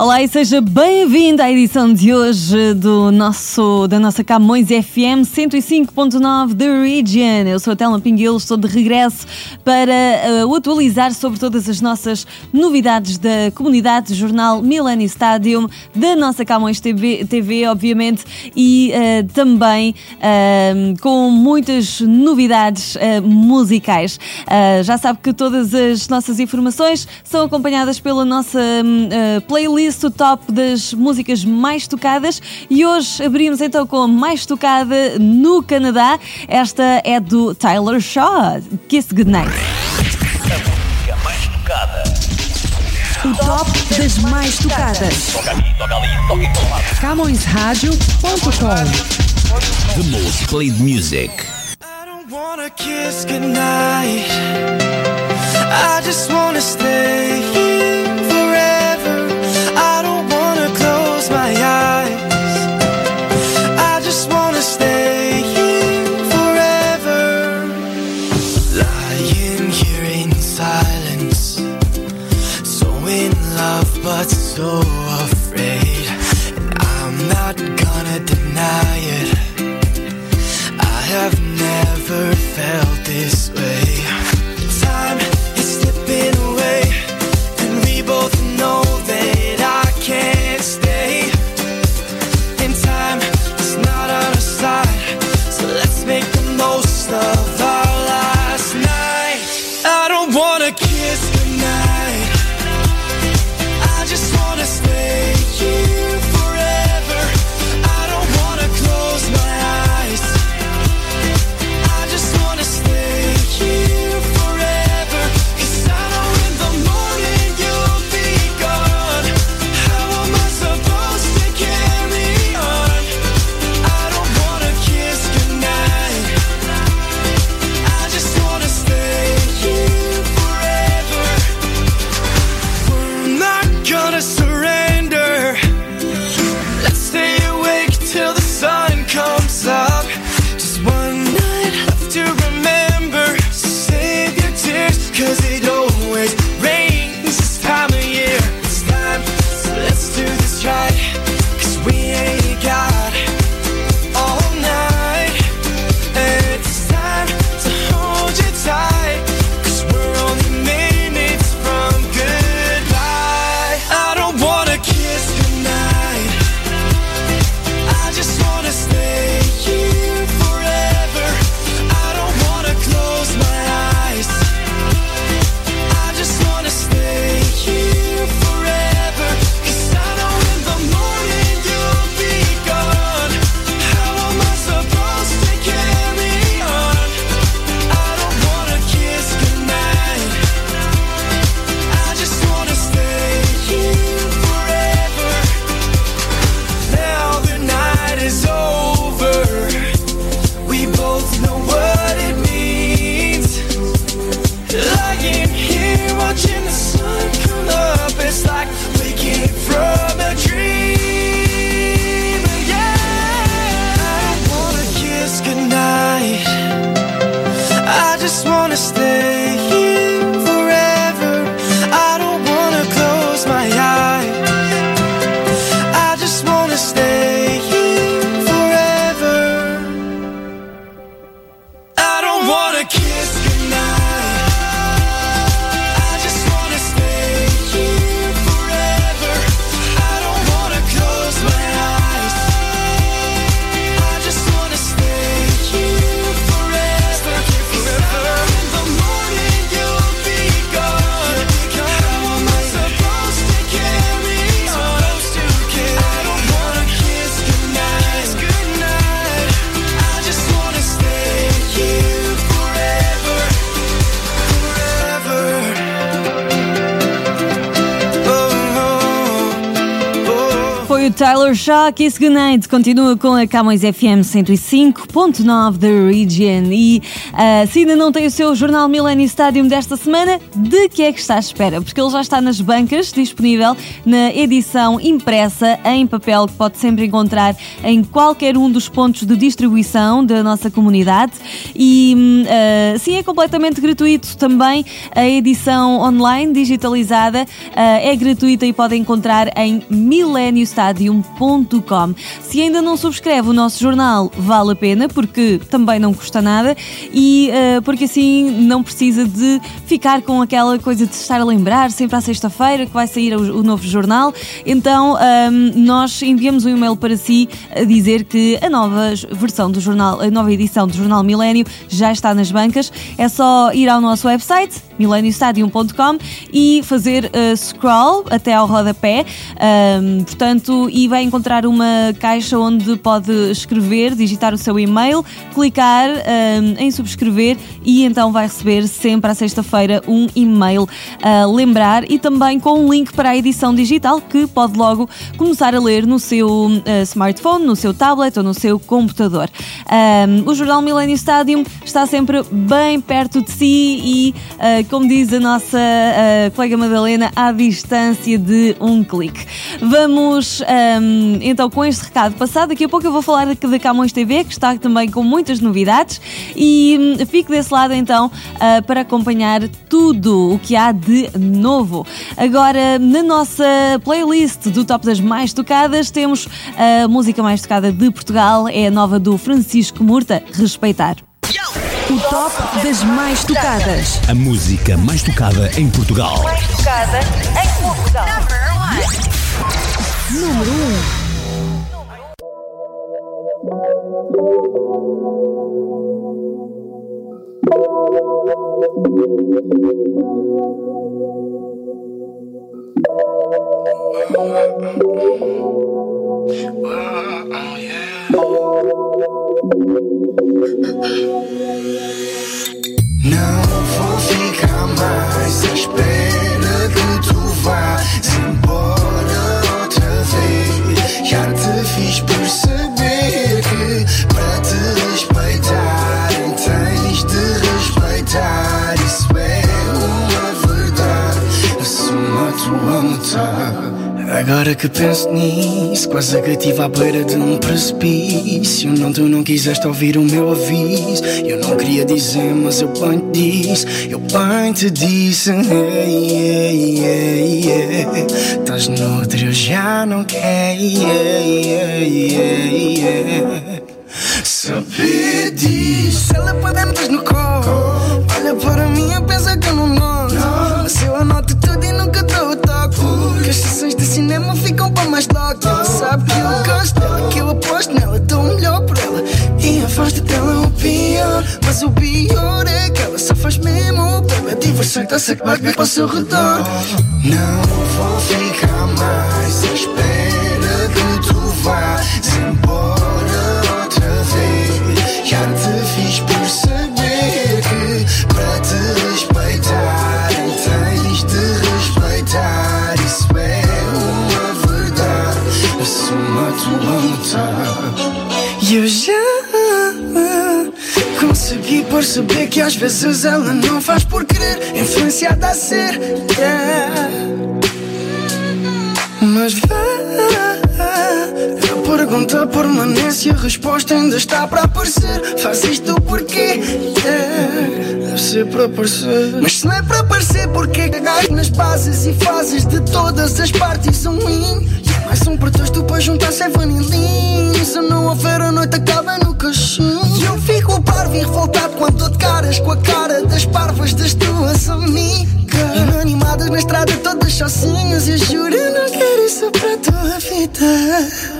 Olá e seja bem-vindo à edição de hoje do nosso, da nossa Camões FM 105.9 The Region. Eu sou a Telma Pinguelo, estou de regresso para uh, atualizar sobre todas as nossas novidades da comunidade jornal Millennium Stadium, da nossa Camões TV, TV obviamente, e uh, também uh, com muitas novidades musicais. já sabe que todas as nossas informações são acompanhadas pela nossa playlist o top das músicas mais tocadas e hoje abrimos então com a mais tocada no Canadá. Esta é do Tyler Shaw, Kiss Goodnight. A música mais tocada. O top das mais tocadas. Toca aqui, toca ali, toca em todo lado. CamõesRádio.com The most played music. I don't wanna kiss goodnight. I just wanna stay Oh. Cause it Tyler Shaw, Kiss Goodnight. Continua com a Camões FM 105.9 da Region. E uh, se ainda não tem o seu jornal Millennium Stadium desta semana, de que é que está à espera? Porque ele já está nas bancas, disponível na edição impressa em papel, que pode sempre encontrar em qualquer um dos pontos de distribuição da nossa comunidade. E uh, sim, é completamente gratuito também. A edição online, digitalizada, uh, é gratuita e pode encontrar em mileniostadium.com. Se ainda não subscreve o nosso jornal, vale a pena, porque também não custa nada e uh, porque assim não precisa de ficar com aquela coisa de estar a lembrar sempre à sexta-feira que vai sair o, o novo jornal. Então um, nós enviamos um e-mail para si a dizer que a nova versão do jornal, a nova edição do Jornal Milênio já está nas bancas. É só ir ao nosso website, mileniostadium.com e fazer uh, scroll até ao rodapé. Um, portanto, e vai encontrar uma caixa onde pode escrever, digitar o seu e-mail, clicar um, em subscrever e então vai receber sempre à sexta-feira um e-mail a lembrar e também com um link para a edição digital que pode logo começar a ler no seu uh, smartphone, no seu tablet ou no seu computador. Um, o jornal Millennium Stadium está sempre bem perto de si e, uh, como diz a nossa uh, colega Madalena, à distância de um clique. Vamos um, então com este recado passado. Daqui a pouco eu vou falar da Camões TV, que está também com muitas novidades. E um, fico desse lado então uh, para acompanhar tudo o que há de novo. Agora, na nossa playlist do Top das Mais Tocadas, temos a música mais tocada de Portugal, é a nova do Francisco Murta, Respeitar. O top das mais tocadas. A música mais tocada em Portugal. Mais tocada em Portugal. Número 1. Não vou ficar mais à espera que tu vás embora vez. Já te fiz Agora que penso nisso, quase que estive à beira de um precipício. Não, tu não quiseste ouvir o meu aviso. Eu não queria dizer, mas eu bem te disse. Eu bem te disse. Hey, hey, hey, hey. Estás noutra, eu já não quero. Hey, hey, hey, hey. Saber disso. Ela pode meter no colo, olha para mim e pensa que eu não noto. Mas eu anoto tudo e nunca dou o toque. Que as sessões cinema ficam para mais toque. Ela sabe que eu gosto dela, que eu aposto nela. Dou o melhor por ela e afasto dela o pior. Mas o pior é que ela só faz mesmo pela diversão está-se a acabar para o seu redor. Não vou ficar mais à espera que tu vás embora perceber que às vezes ela não faz por querer, influenciada a ser. yeah. Mas vá. A pergunta permanece e a resposta ainda está para aparecer. Faz isto porquê? É, deve ser para aparecer. Mas se não é para aparecer, porque cagas nas bases e fases de todas as partes um mim. Mais um pretexto para juntar e Lean. Se não houver a noite, acaba no caixinho. E eu fico parvo e revoltado quando dou de caras com a cara das parvas das tuas amigas. Inanimadas na estrada, todas sozinhas. Eu juro, não quero isso para tua vida.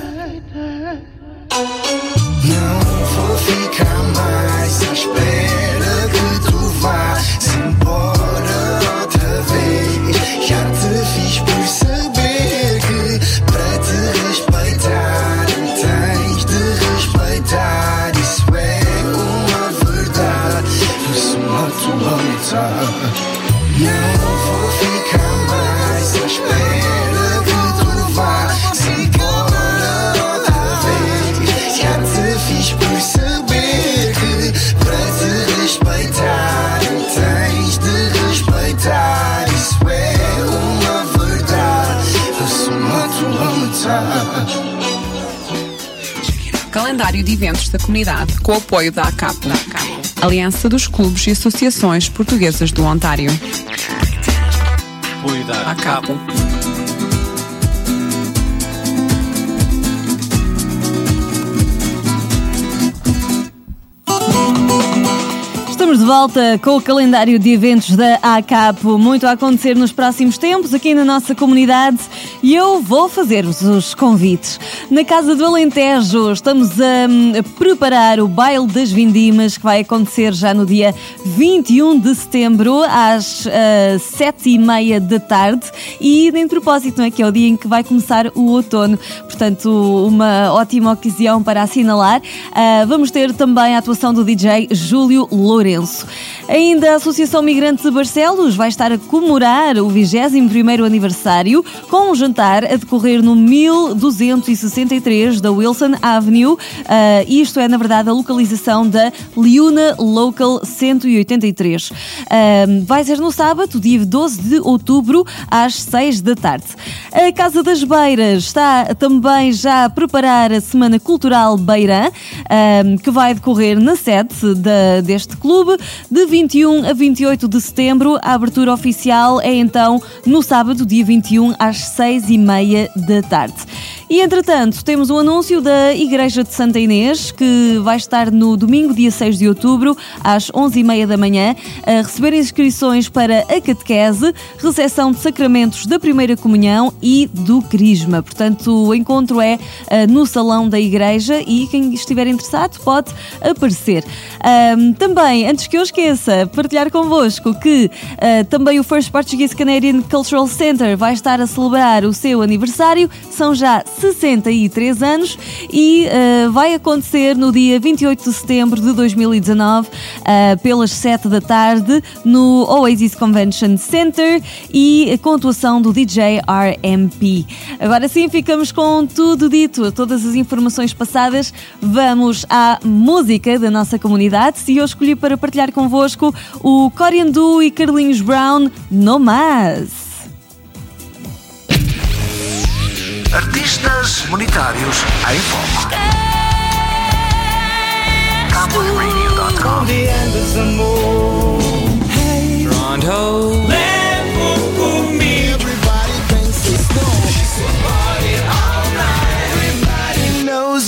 De eventos da comunidade com o apoio da ACAP, Aliança dos Clubes e Associações Portuguesas do Ontário. Apoio da ACAP. Estamos de volta com o calendário de eventos da ACAP. Muito a acontecer nos próximos tempos aqui na nossa comunidade e eu vou fazer-vos os convites. Na Casa do Alentejo estamos a, hum, preparar o Baile das Vindimas que vai acontecer já no dia 21 de setembro às uh, 7 e meia da tarde e em propósito não é que é o dia em que vai começar o outono. Portanto, uma ótima ocasião para assinalar. Uh, vamos ter também a atuação do DJ Júlio Lourenço. Ainda a Associação Migrante de Barcelos vai estar a comemorar o 21º aniversário com um jantar a decorrer no 1263 da Wilson Avenue. Uh, isto é, na verdade, a localização da Liuna Local 183. Uh, vai ser no sábado, dia 12 de outubro, às 6 da tarde. A Casa das Beiras está também já a preparar a Semana Cultural Beirã, uh, que vai decorrer na sede deste clube, de 21 a 28 de setembro. A abertura oficial é então no sábado, dia 21, às 6 e meia da tarde. E entretanto, temos um anúncio da Igreja de Santa Inês, que vai estar no domingo, dia 6 de outubro, às 11h30 da manhã, a receber inscrições para a catequese, recepção de sacramentos da primeira comunhão e do crisma. Portanto, o encontro é ah, no salão da igreja e quem estiver interessado pode aparecer. Ahm, também, antes que eu esqueça, partilhar convosco que ah, também o First Portuguese Canadian Cultural Center vai estar a celebrar o seu aniversário. São já 63 anos e ah, vai acontecer no dia 28 de setembro de 2019, ah, pelas 7 da tarde, no Oasis Convention Center e com a atuação do DJ RMP. Agora sim, ficamos com tudo dito, todas as informações passadas. Vamos à música da nossa comunidade e eu escolhi para partilhar convosco o Coriandu e Carlinhos Brown, No Mas. Artistas monetários em foco.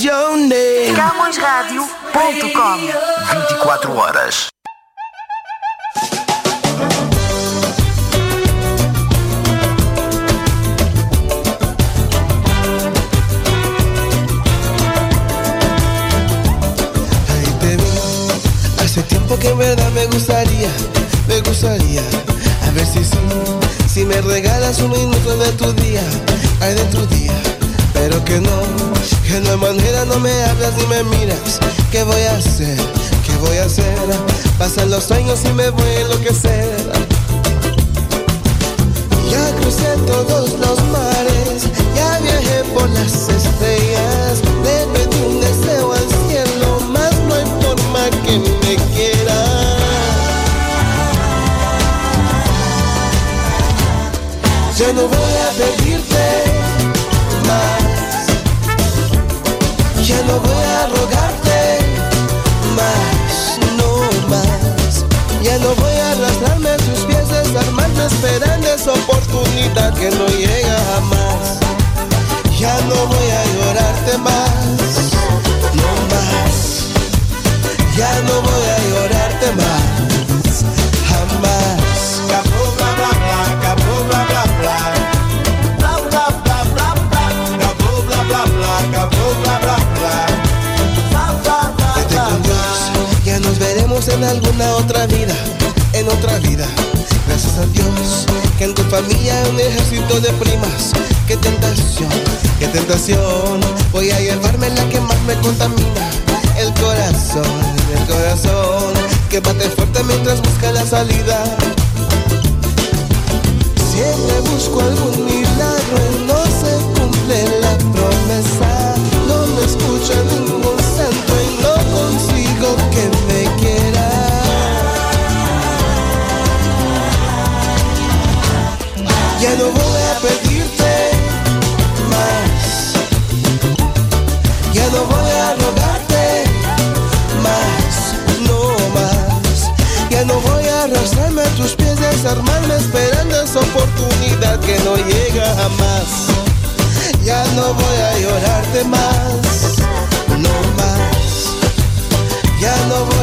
Your name. CamõesRádio.com 24 horas. Gustaría, me gustaría. A ver si sí, si me regalas un minuto de tu día, ay de tu día. Pero que no, que no hay manera, no me hablas ni me miras. ¿Qué voy a hacer? ¿Qué voy a hacer? Pasan los años y me voy a enloquecer. Ya crucé todos los mares, ya viajé por las estrellas, le pedí un deseo al cielo, más no hay forma que me Yo no voy a pedirte más, ya no voy a rogarte más, no más. Ya no voy a arrastrarme a tus pies, desarmarme esperando esa oportunidad que no llega jamás. Ya no voy a llorarte más, no más. Ya no voy a llorarte más, en alguna otra vida, en otra vida. Gracias a Dios, que en tu familia un ejército de primas. Qué tentación, qué tentación. Voy a llevarme la que más me contamina. El corazón, el corazón, que bate fuerte mientras busca la salida. Siempre busco algún milagro y no se cumple la promesa. Jamás. Ya no voy a llorarte más, no más. Ya no voy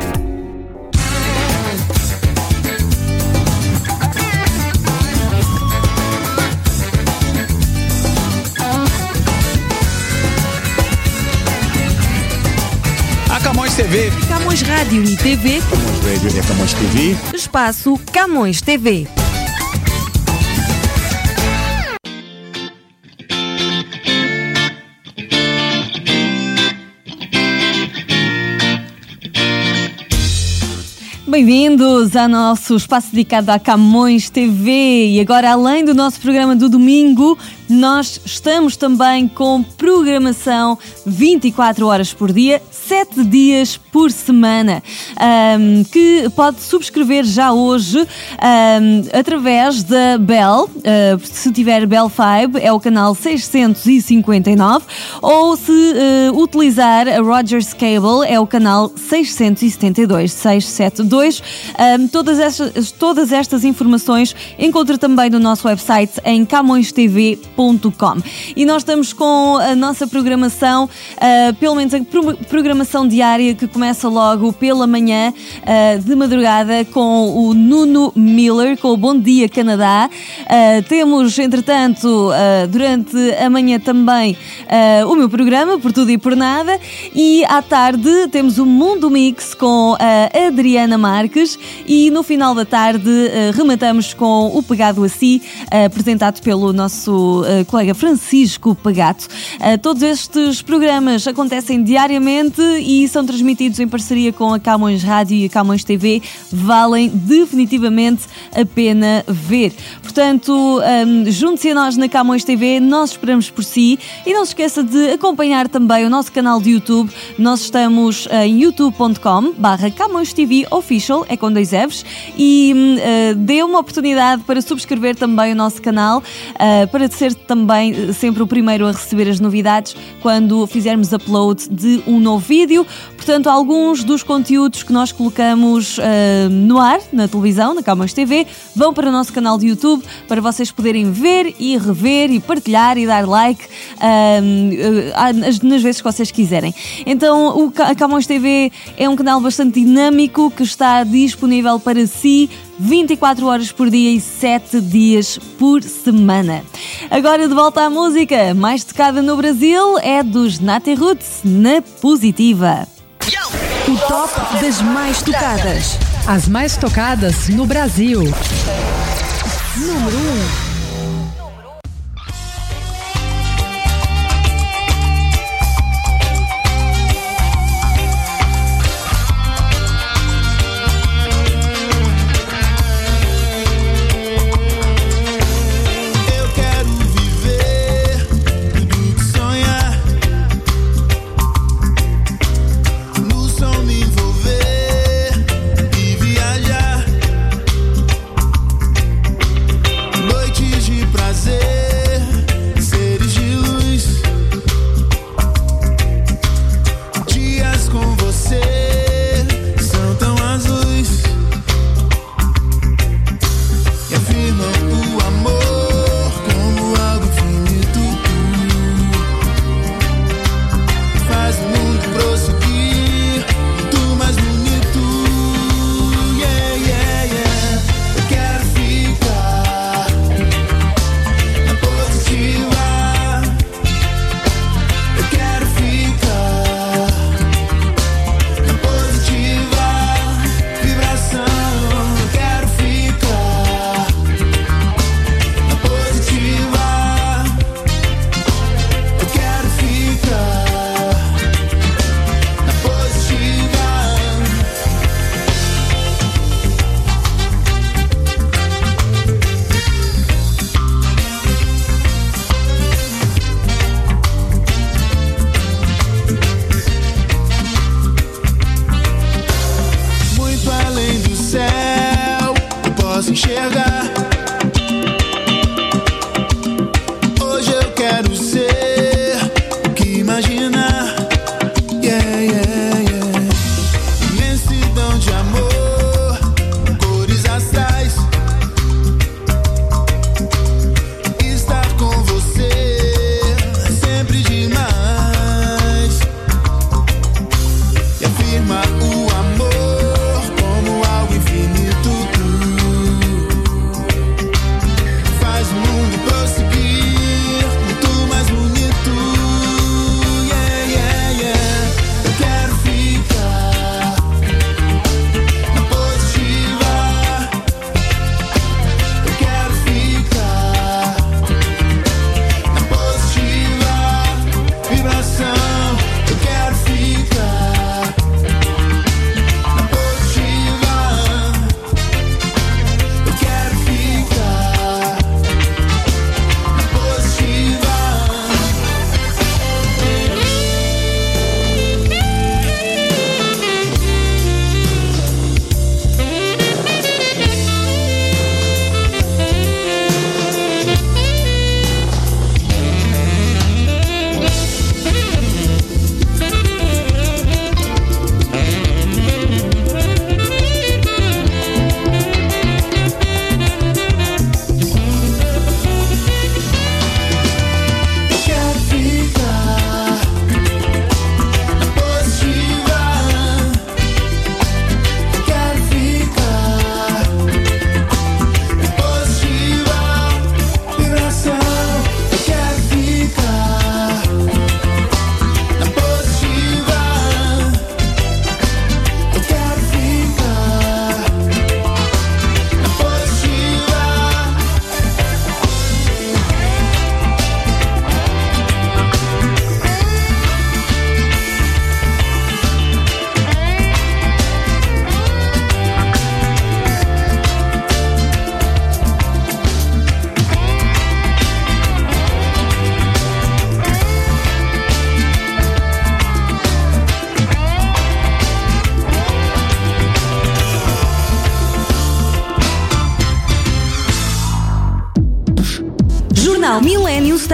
TV. Camões Rádio e TV, Camões Radio é Camões TV. espaço Camões TV. Bem-vindos ao nosso espaço dedicado à Camões TV. E agora, além do nosso programa do domingo, nós estamos também com programação 24 horas por dia, 7 dias por semana, ahm, que pode subscrever já hoje ahm, através da Bell. ah, se tiver Bell 5, é o canal 659, ou se ah, utilizar a Rogers Cable, é o canal 672, 672. Ahm, todas, estas, todas estas informações encontra também no nosso website em camõestv.com. E nós estamos com a nossa programação, ah, pelo menos a pro- programação diária que começa logo pela manhã, ah, de madrugada, com o Nuno Miller, com o Bom Dia Canadá. Ah, temos, entretanto, ah, durante a manhã também ah, o meu programa, Por Tudo e Por Nada, e à tarde temos o Mundo Mix com a Adriana Marques e no final da tarde ah, rematamos com o Pegado a Si, ah, apresentado pelo nosso ah, colega Francisco Pagato. Ah, todos estes programas acontecem diariamente e são transmitidos em parceria com a Camões Rádio e a Camões TV. Valem definitivamente a pena ver. Portanto, hum, junte-se a nós na Camões TV, nós esperamos por si e não se esqueça de acompanhar também o nosso canal de YouTube. Nós estamos em youtube.com barra Camões TV Official, é com dois Fs, e eh, dê uma oportunidade para subscrever também o nosso canal, eh, para ser também eh, sempre o primeiro a receber as novidades quando fizermos upload de um novo vídeo. Portanto, alguns dos conteúdos que nós colocamos eh, no ar, na televisão, na Camões TV, vão para o nosso canal de YouTube para vocês poderem ver e rever e partilhar e dar like ahm, eh, nas, vezes que vocês quiserem. Então, o Ca- a Camões TV é um canal bastante dinâmico que está disponível para si 24 horas por dia e 7 dias por semana. Agora de volta à música, mais tocada no Brasil é dos Nati Roots, na positiva. O top das mais tocadas. As mais tocadas no Brasil. Número 1. Um.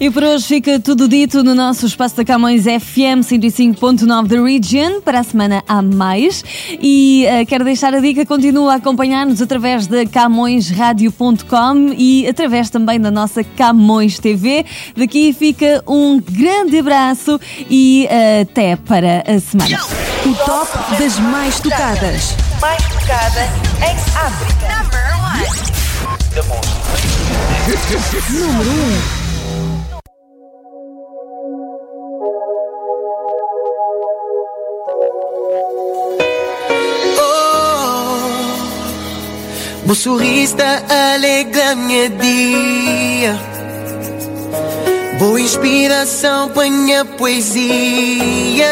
E por hoje fica tudo dito no nosso Espaço da Camões FM 105.9 da Region. Para a semana há mais. E uh, quero deixar a dica: continua a acompanhar-nos através da CamõesRádio.com e através também da nossa Camões TV. Daqui fica um grande abraço e uh, até para a semana. O top das mais tocadas. Mais tocada em África. Number one. Número 1. Um. O sorriso alegra minha dia. Boa inspiração para minha poesia.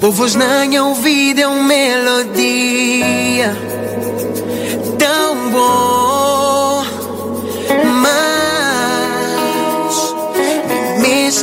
Povos na ouvido é uma melodia. Tão bom. Mas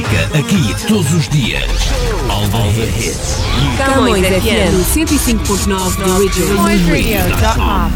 aqui todos os dias. All the hits. Camões FM 105.9 The Original.